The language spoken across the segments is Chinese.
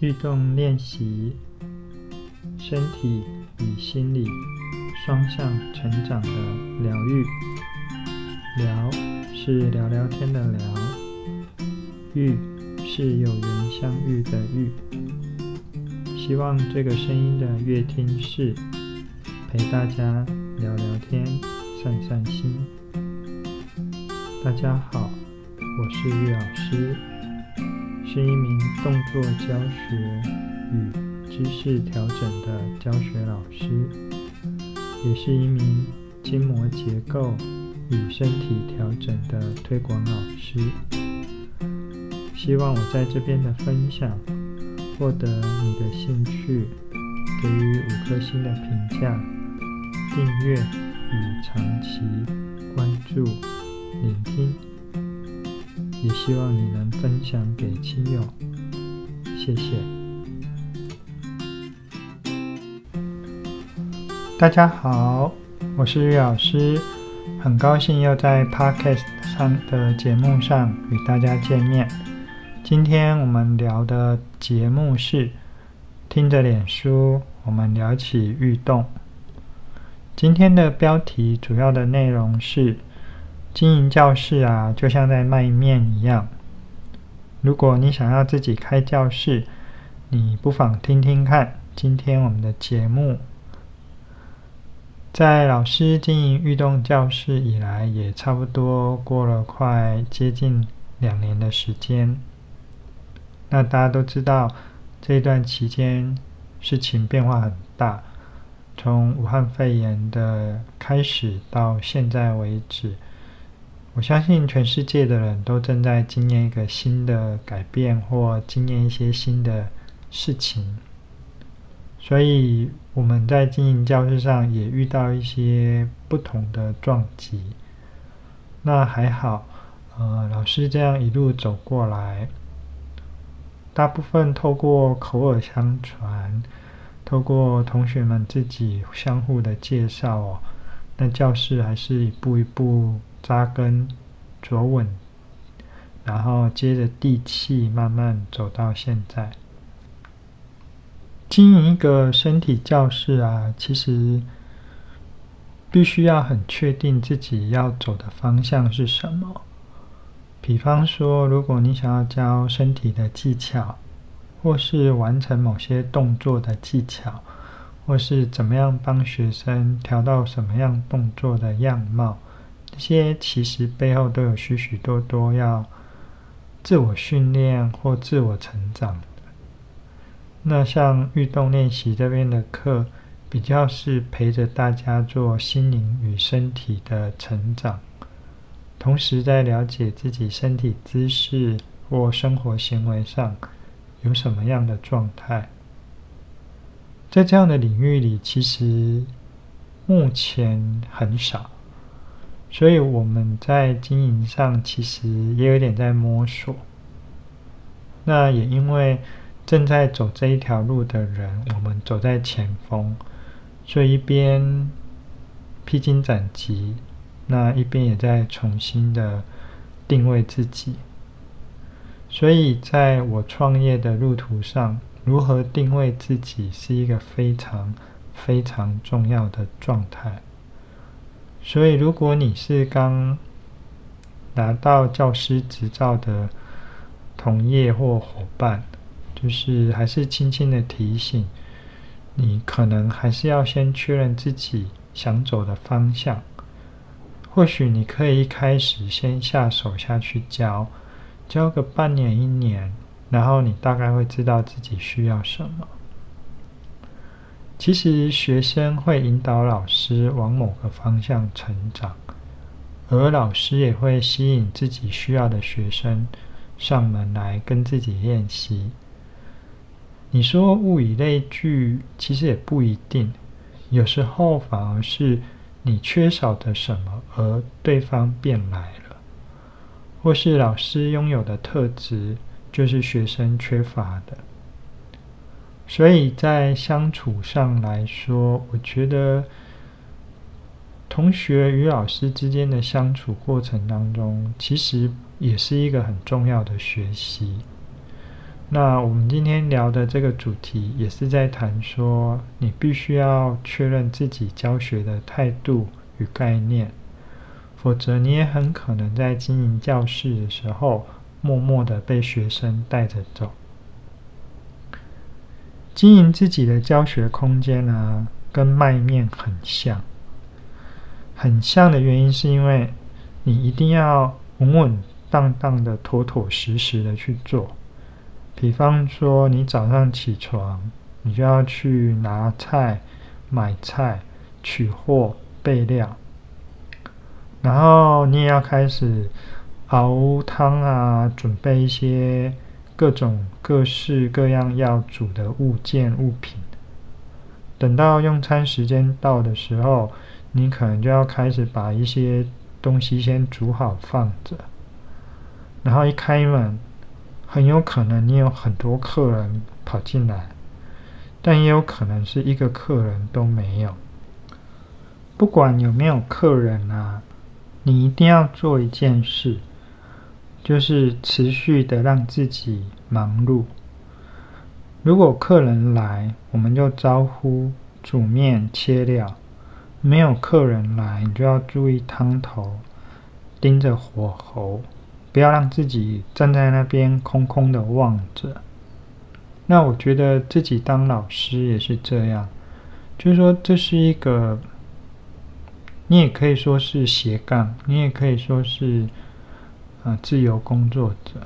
遇动练习，身体与心理双向成长的疗愈。聊是聊聊天的聊，遇是有缘相遇的遇。希望这个声音的乐听室陪大家聊聊天、散散心。大家好，我是玉老师。是一名动作教学与姿势调整的教学老师，也是一名筋膜结构与身体调整的推广老师。希望我在这边的分享获得你的兴趣，给予五颗星的评价、订阅与长期关注、聆听。也希望你能分享给亲友，谢谢。大家好，我是玉老师，很高兴又在 Podcast 上的节目上与大家见面。今天我们聊的节目是听着脸书，我们聊起运动。今天的标题主要的内容是。经营教室啊，就像在卖面一样。如果你想要自己开教室，你不妨听听看今天我们的节目。在老师经营运动教室以来，也差不多过了快接近两年的时间。那大家都知道，这段期间事情变化很大，从武汉肺炎的开始到现在为止。我相信全世界的人都正在经验一个新的改变，或经验一些新的事情，所以我们在经营教室上也遇到一些不同的撞击。那还好，呃，老师这样一路走过来，大部分透过口耳相传，透过同学们自己相互的介绍哦，那教室还是一步一步。扎根、着稳，然后接着地气，慢慢走到现在。经营一个身体教室啊，其实必须要很确定自己要走的方向是什么。比方说，如果你想要教身体的技巧，或是完成某些动作的技巧，或是怎么样帮学生调到什么样动作的样貌。这些其实背后都有许许多多要自我训练或自我成长的。那像运动练习这边的课，比较是陪着大家做心灵与身体的成长，同时在了解自己身体姿势或生活行为上有什么样的状态。在这样的领域里，其实目前很少。所以我们在经营上其实也有点在摸索。那也因为正在走这一条路的人，我们走在前锋，所以一边披荆斩棘，那一边也在重新的定位自己。所以在我创业的路途上，如何定位自己是一个非常非常重要的状态。所以，如果你是刚拿到教师执照的同业或伙伴，就是还是轻轻的提醒，你可能还是要先确认自己想走的方向。或许你可以一开始先下手下去教，教个半年一年，然后你大概会知道自己需要什么。其实学生会引导老师往某个方向成长，而老师也会吸引自己需要的学生上门来跟自己练习。你说物以类聚，其实也不一定，有时候反而是你缺少的什么，而对方便来了，或是老师拥有的特质，就是学生缺乏的。所以在相处上来说，我觉得同学与老师之间的相处过程当中，其实也是一个很重要的学习。那我们今天聊的这个主题，也是在谈说，你必须要确认自己教学的态度与概念，否则你也很可能在经营教室的时候，默默的被学生带着走。经营自己的教学空间呢，跟卖面很像。很像的原因是因为，你一定要稳稳当当的、妥妥实实的去做。比方说，你早上起床，你就要去拿菜、买菜、取货、备料，然后你也要开始熬汤啊，准备一些各种各式各样要煮的物件物品。等到用餐时间到的时候，你可能就要开始把一些东西先煮好放着，然后一开门。很有可能你有很多客人跑进来，但也有可能是一个客人都没有。不管有没有客人啊，你一定要做一件事，就是持续的让自己忙碌。如果客人来，我们就招呼、煮面、切料；没有客人来，你就要注意汤头，盯着火候。不要让自己站在那边空空的望着。那我觉得自己当老师也是这样，就是说这是一个，你也可以说是斜杠，你也可以说是呃自由工作者。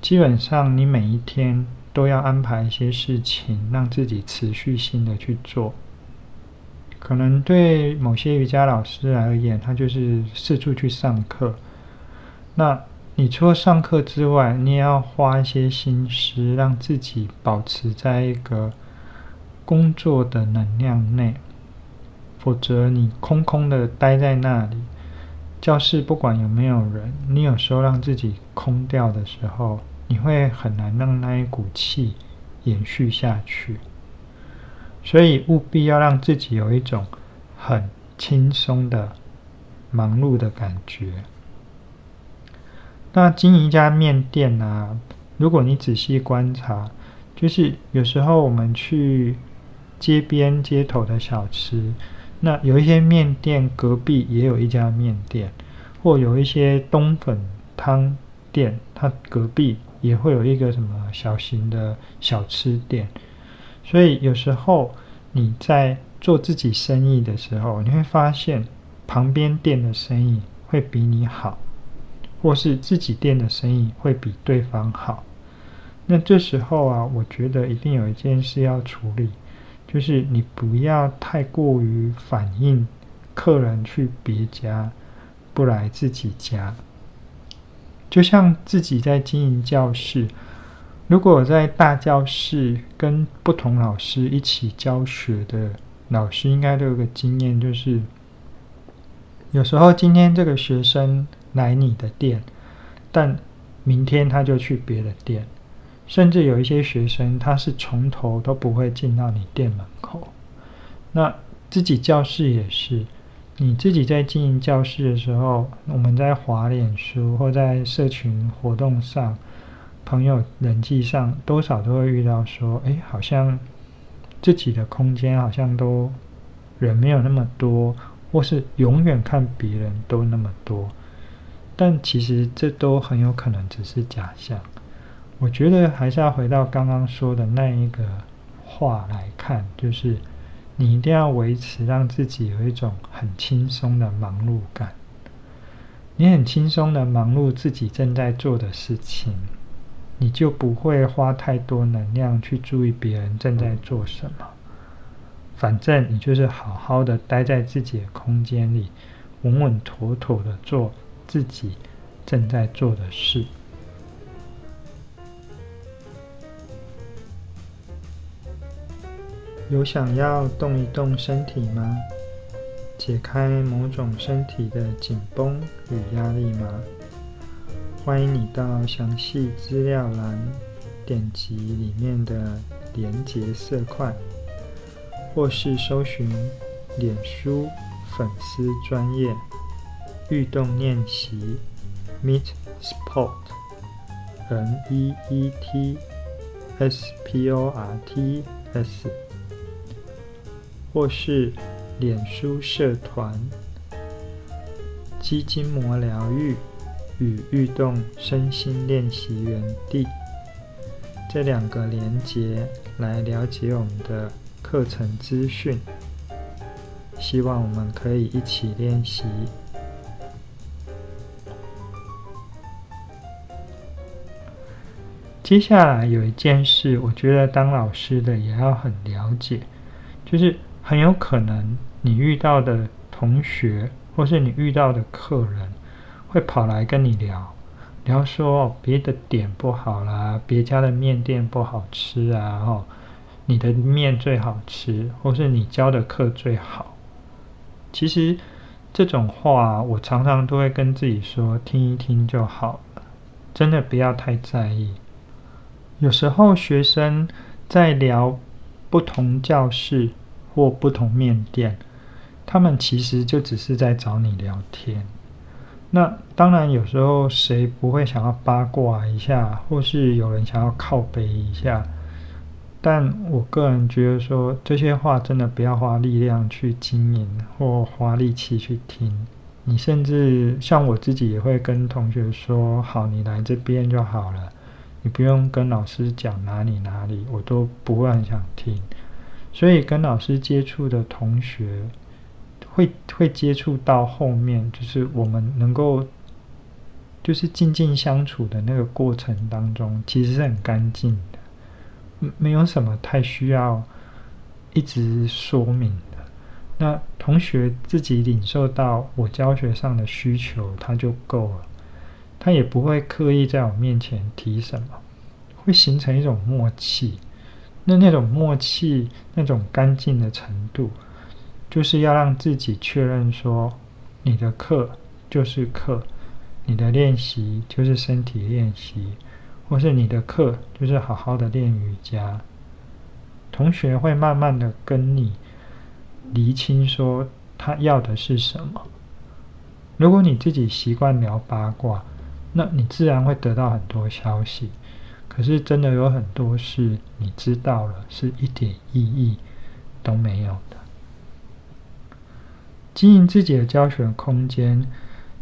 基本上你每一天都要安排一些事情，让自己持续性的去做。可能对某些瑜伽老师而言，他就是四处去上课。那你除了上课之外，你也要花一些心思，让自己保持在一个工作的能量内，否则你空空的待在那里，教室不管有没有人，你有时候让自己空掉的时候，你会很难让那一股气延续下去。所以务必要让自己有一种很轻松的忙碌的感觉。那经营一家面店啊，如果你仔细观察，就是有时候我们去街边街头的小吃，那有一些面店隔壁也有一家面店，或有一些冬粉汤店，它隔壁也会有一个什么小型的小吃店。所以有时候你在做自己生意的时候，你会发现旁边店的生意会比你好。或是自己店的生意会比对方好，那这时候啊，我觉得一定有一件事要处理，就是你不要太过于反应客人去别家不来自己家。就像自己在经营教室，如果在大教室跟不同老师一起教学的老师，应该都有个经验，就是有时候今天这个学生。来你的店，但明天他就去别的店，甚至有一些学生他是从头都不会进到你店门口。那自己教室也是，你自己在经营教室的时候，我们在滑脸书或在社群活动上、朋友人际上，多少都会遇到说，哎，好像自己的空间好像都人没有那么多，或是永远看别人都那么多。但其实这都很有可能只是假象。我觉得还是要回到刚刚说的那一个话来看，就是你一定要维持让自己有一种很轻松的忙碌感。你很轻松的忙碌自己正在做的事情，你就不会花太多能量去注意别人正在做什么。反正你就是好好的待在自己的空间里，稳稳妥妥的做。自己正在做的事。有想要动一动身体吗？解开某种身体的紧绷与压力吗？欢迎你到详细资料栏点击里面的连结色块，或是搜寻脸书粉丝专业。律动练习，Meet Sport，N E E T S P O R T S，或是脸书社团肌筋膜疗愈与运动身心练习园地这两个连结来了解我们的课程资讯。希望我们可以一起练习。接下来有一件事，我觉得当老师的也要很了解，就是很有可能你遇到的同学，或是你遇到的客人，会跑来跟你聊，聊说别的点不好啦，别家的面店不好吃啊，哦，你的面最好吃，或是你教的课最好。其实这种话，我常常都会跟自己说，听一听就好了，真的不要太在意。有时候学生在聊不同教室或不同面店，他们其实就只是在找你聊天。那当然，有时候谁不会想要八卦一下，或是有人想要靠背一下。但我个人觉得说，这些话真的不要花力量去经营，或花力气去听。你甚至像我自己也会跟同学说：“好，你来这边就好了，你不用跟老师讲哪里哪里，我都不会很想听。”所以跟老师接触的同学，会会接触到后面，就是我们能够就是静静相处的那个过程当中，其实是很干净的。没有什么太需要一直说明的。那同学自己领受到我教学上的需求，他就够了。他也不会刻意在我面前提什么，会形成一种默契。那那种默契，那种干净的程度，就是要让自己确认说，你的课就是课，你的练习就是身体练习。或是你的课就是好好的练瑜伽，同学会慢慢的跟你厘清说他要的是什么。如果你自己习惯聊八卦，那你自然会得到很多消息。可是真的有很多事你知道了，是一点意义都没有的。经营自己的教学空间，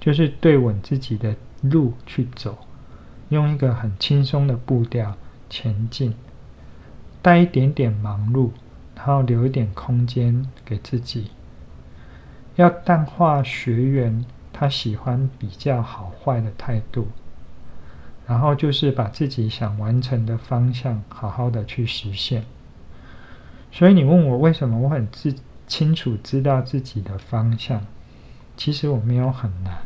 就是对稳自己的路去走。用一个很轻松的步调前进，带一点点忙碌，然后留一点空间给自己。要淡化学员他喜欢比较好坏的态度，然后就是把自己想完成的方向好好的去实现。所以你问我为什么我很自清楚知道自己的方向？其实我没有很难，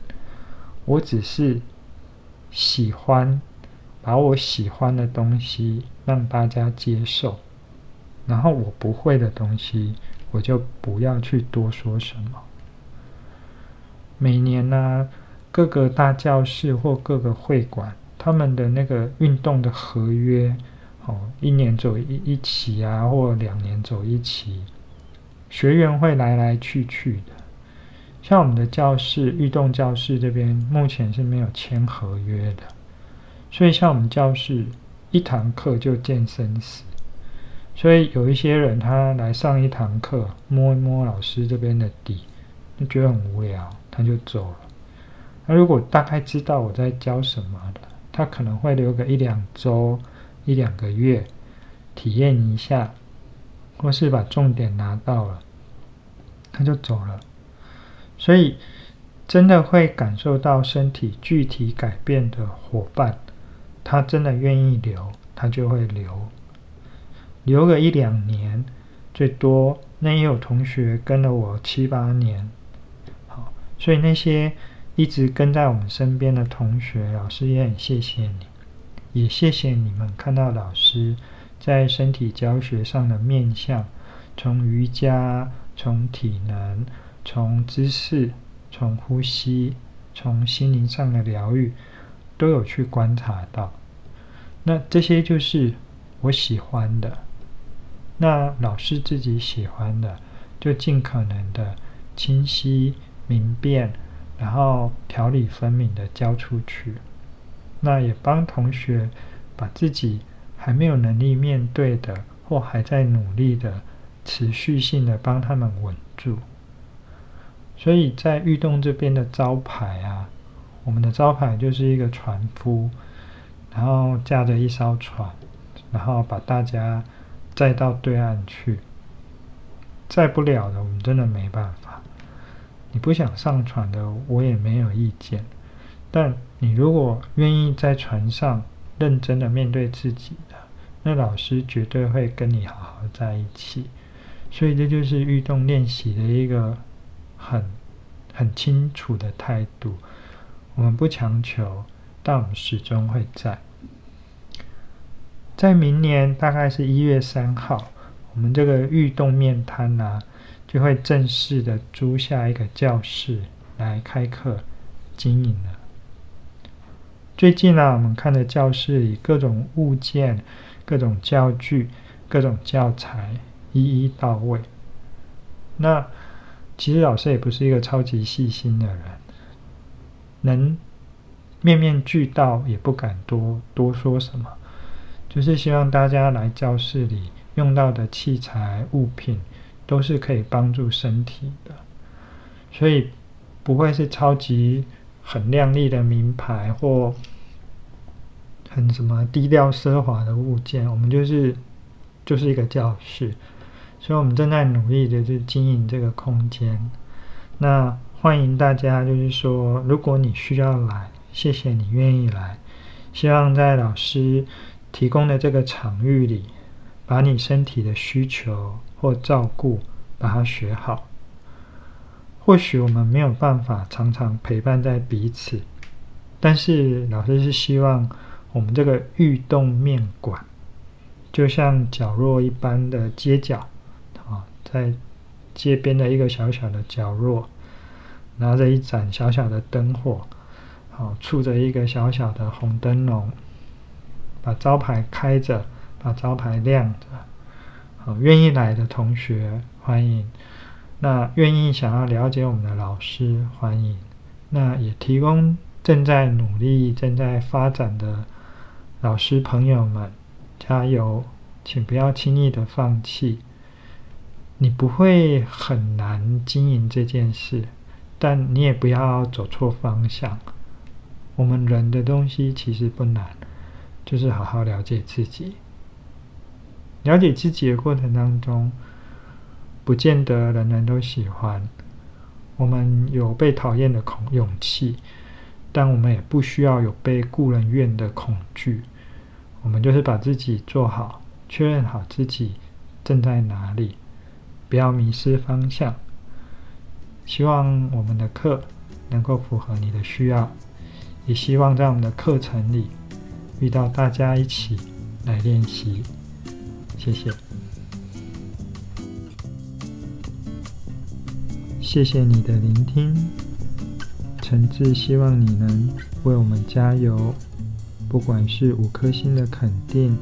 我只是。喜欢把我喜欢的东西让大家接受，然后我不会的东西，我就不要去多说什么。每年呢、各个大教室或各个会馆，他们的那个运动的合约，哦，一年走一一期啊，或两年走一期，学员会来来去去的。像我们的教室，运动教室这边目前是没有签合约的，所以像我们教室一堂课就见生死，所以有一些人他来上一堂课，摸一摸老师这边的底，就觉得很无聊，他就走了。那如果大概知道我在教什么的，他可能会留个一两周、一两个月，体验一下，或是把重点拿到了，他就走了。所以，真的会感受到身体具体改变的伙伴，他真的愿意留，他就会留，留个一两年，最多。那也有同学跟了我七八年，好，所以那些一直跟在我们身边的同学，老师也很谢谢你，也谢谢你们看到老师在身体教学上的面向，从瑜伽，从体能。从姿势，从呼吸，从心灵上的疗愈，都有去观察到。那这些就是我喜欢的。那老师自己喜欢的，就尽可能的清晰明辨，然后条理分明的教出去。那也帮同学把自己还没有能力面对的，或还在努力的，持续性的帮他们稳住。所以在玉洞这边的招牌啊，我们的招牌就是一个船夫，然后驾着一艘船，然后把大家载到对岸去。载不了的，我们真的没办法。你不想上船的，我也没有意见。但你如果愿意在船上认真的面对自己的，那老师绝对会跟你好好在一起。所以这就是运动练习的一个。很很清楚的态度，我们不强求，但我们始终会在。在明年大概是一月三号，我们这个运动面摊呢、啊，就会正式的租下一个教室来开课经营了。最近呢、我们看的教室里各种物件、各种教具、各种教材一一到位。那其实老师也不是一个超级细心的人，能面面俱到也不敢多多说什么，就是希望大家来教室里用到的器材物品都是可以帮助身体的，所以不会是超级很亮丽的名牌或很什么低调奢华的物件，我们就是就是一个教室。所以，我们正在努力的去经营这个空间。那欢迎大家，就是说，如果你需要来，谢谢你愿意来。希望在老师提供的这个场域里，把你身体的需求或照顾，把它学好。或许我们没有办法常常陪伴在彼此，但是老师是希望我们这个玉洞面馆，就像角落一般的街角。啊在街边的一个小小的角落，拿着一盏小小的灯火，好，触着一个小小的红灯笼，把招牌开着，把招牌亮着，好，愿意来的同学欢迎，那愿意想要了解我们的老师欢迎，那也提供正在努力、正在发展的老师朋友们加油，请不要轻易的放弃。你不会很难经营这件事，但你也不要走错方向。我们人的东西其实不难，就是好好了解自己。了解自己的过程当中，不见得人人都喜欢。我们有被讨厌的恐勇气，但我们也不需要有被故人怨的恐惧。我们就是把自己做好，确认好自己正在哪里。不要迷失方向。希望我们的课能够符合你的需要，也希望在我们的课程里遇到大家一起来练习。谢谢，谢谢你的聆听。诚挚希望你能为我们加油，不管是五颗星的肯定，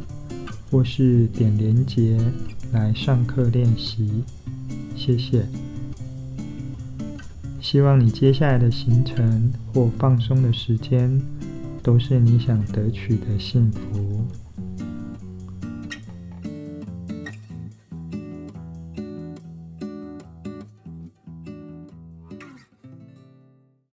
或是点连结来上课练习。谢谢，希望你接下来的行程或放松的时间，都是你想得取的幸福。